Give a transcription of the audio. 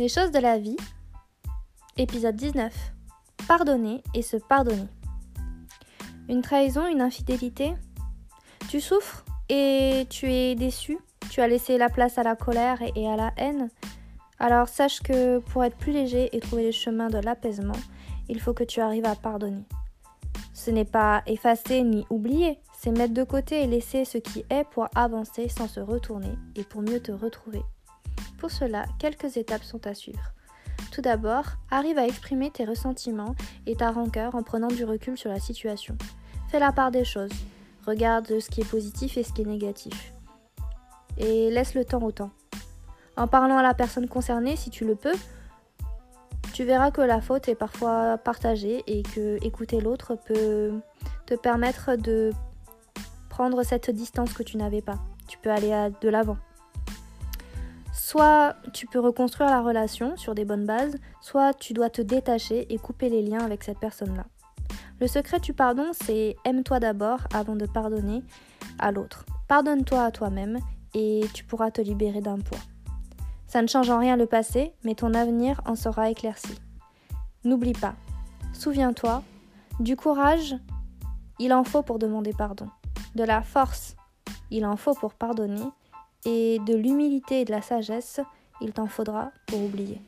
Les choses de la vie, épisode 19. Pardonner et se pardonner. Une trahison, une infidélité? Tu souffres et tu es déçu? Tu as laissé la place à la colère et à la haine? Alors sache que pour être plus léger et trouver les chemins de l'apaisement, il faut que tu arrives à pardonner. Ce n'est pas effacer ni oublier, c'est mettre de côté et laisser ce qui est pour avancer sans se retourner et pour mieux te retrouver. Pour cela, quelques étapes sont à suivre. Tout d'abord, arrive à exprimer tes ressentiments et ta rancœur en prenant du recul sur la situation. Fais la part des choses. Regarde ce qui est positif et ce qui est négatif. Et laisse le temps au temps. En parlant à la personne concernée, si tu le peux, tu verras que la faute est parfois partagée et que écouter l'autre peut te permettre de prendre cette distance que tu n'avais pas. Tu peux aller de l'avant. Soit tu peux reconstruire la relation sur des bonnes bases, soit tu dois te détacher et couper les liens avec cette personne-là. Le secret du pardon, c'est aime-toi d'abord avant de pardonner à l'autre. Pardonne-toi à toi-même et tu pourras te libérer d'un poids. Ça ne change en rien le passé, mais ton avenir en sera éclairci. N'oublie pas, souviens-toi, du courage, il en faut pour demander pardon. De la force, il en faut pour pardonner et de l'humilité et de la sagesse, il t'en faudra pour oublier.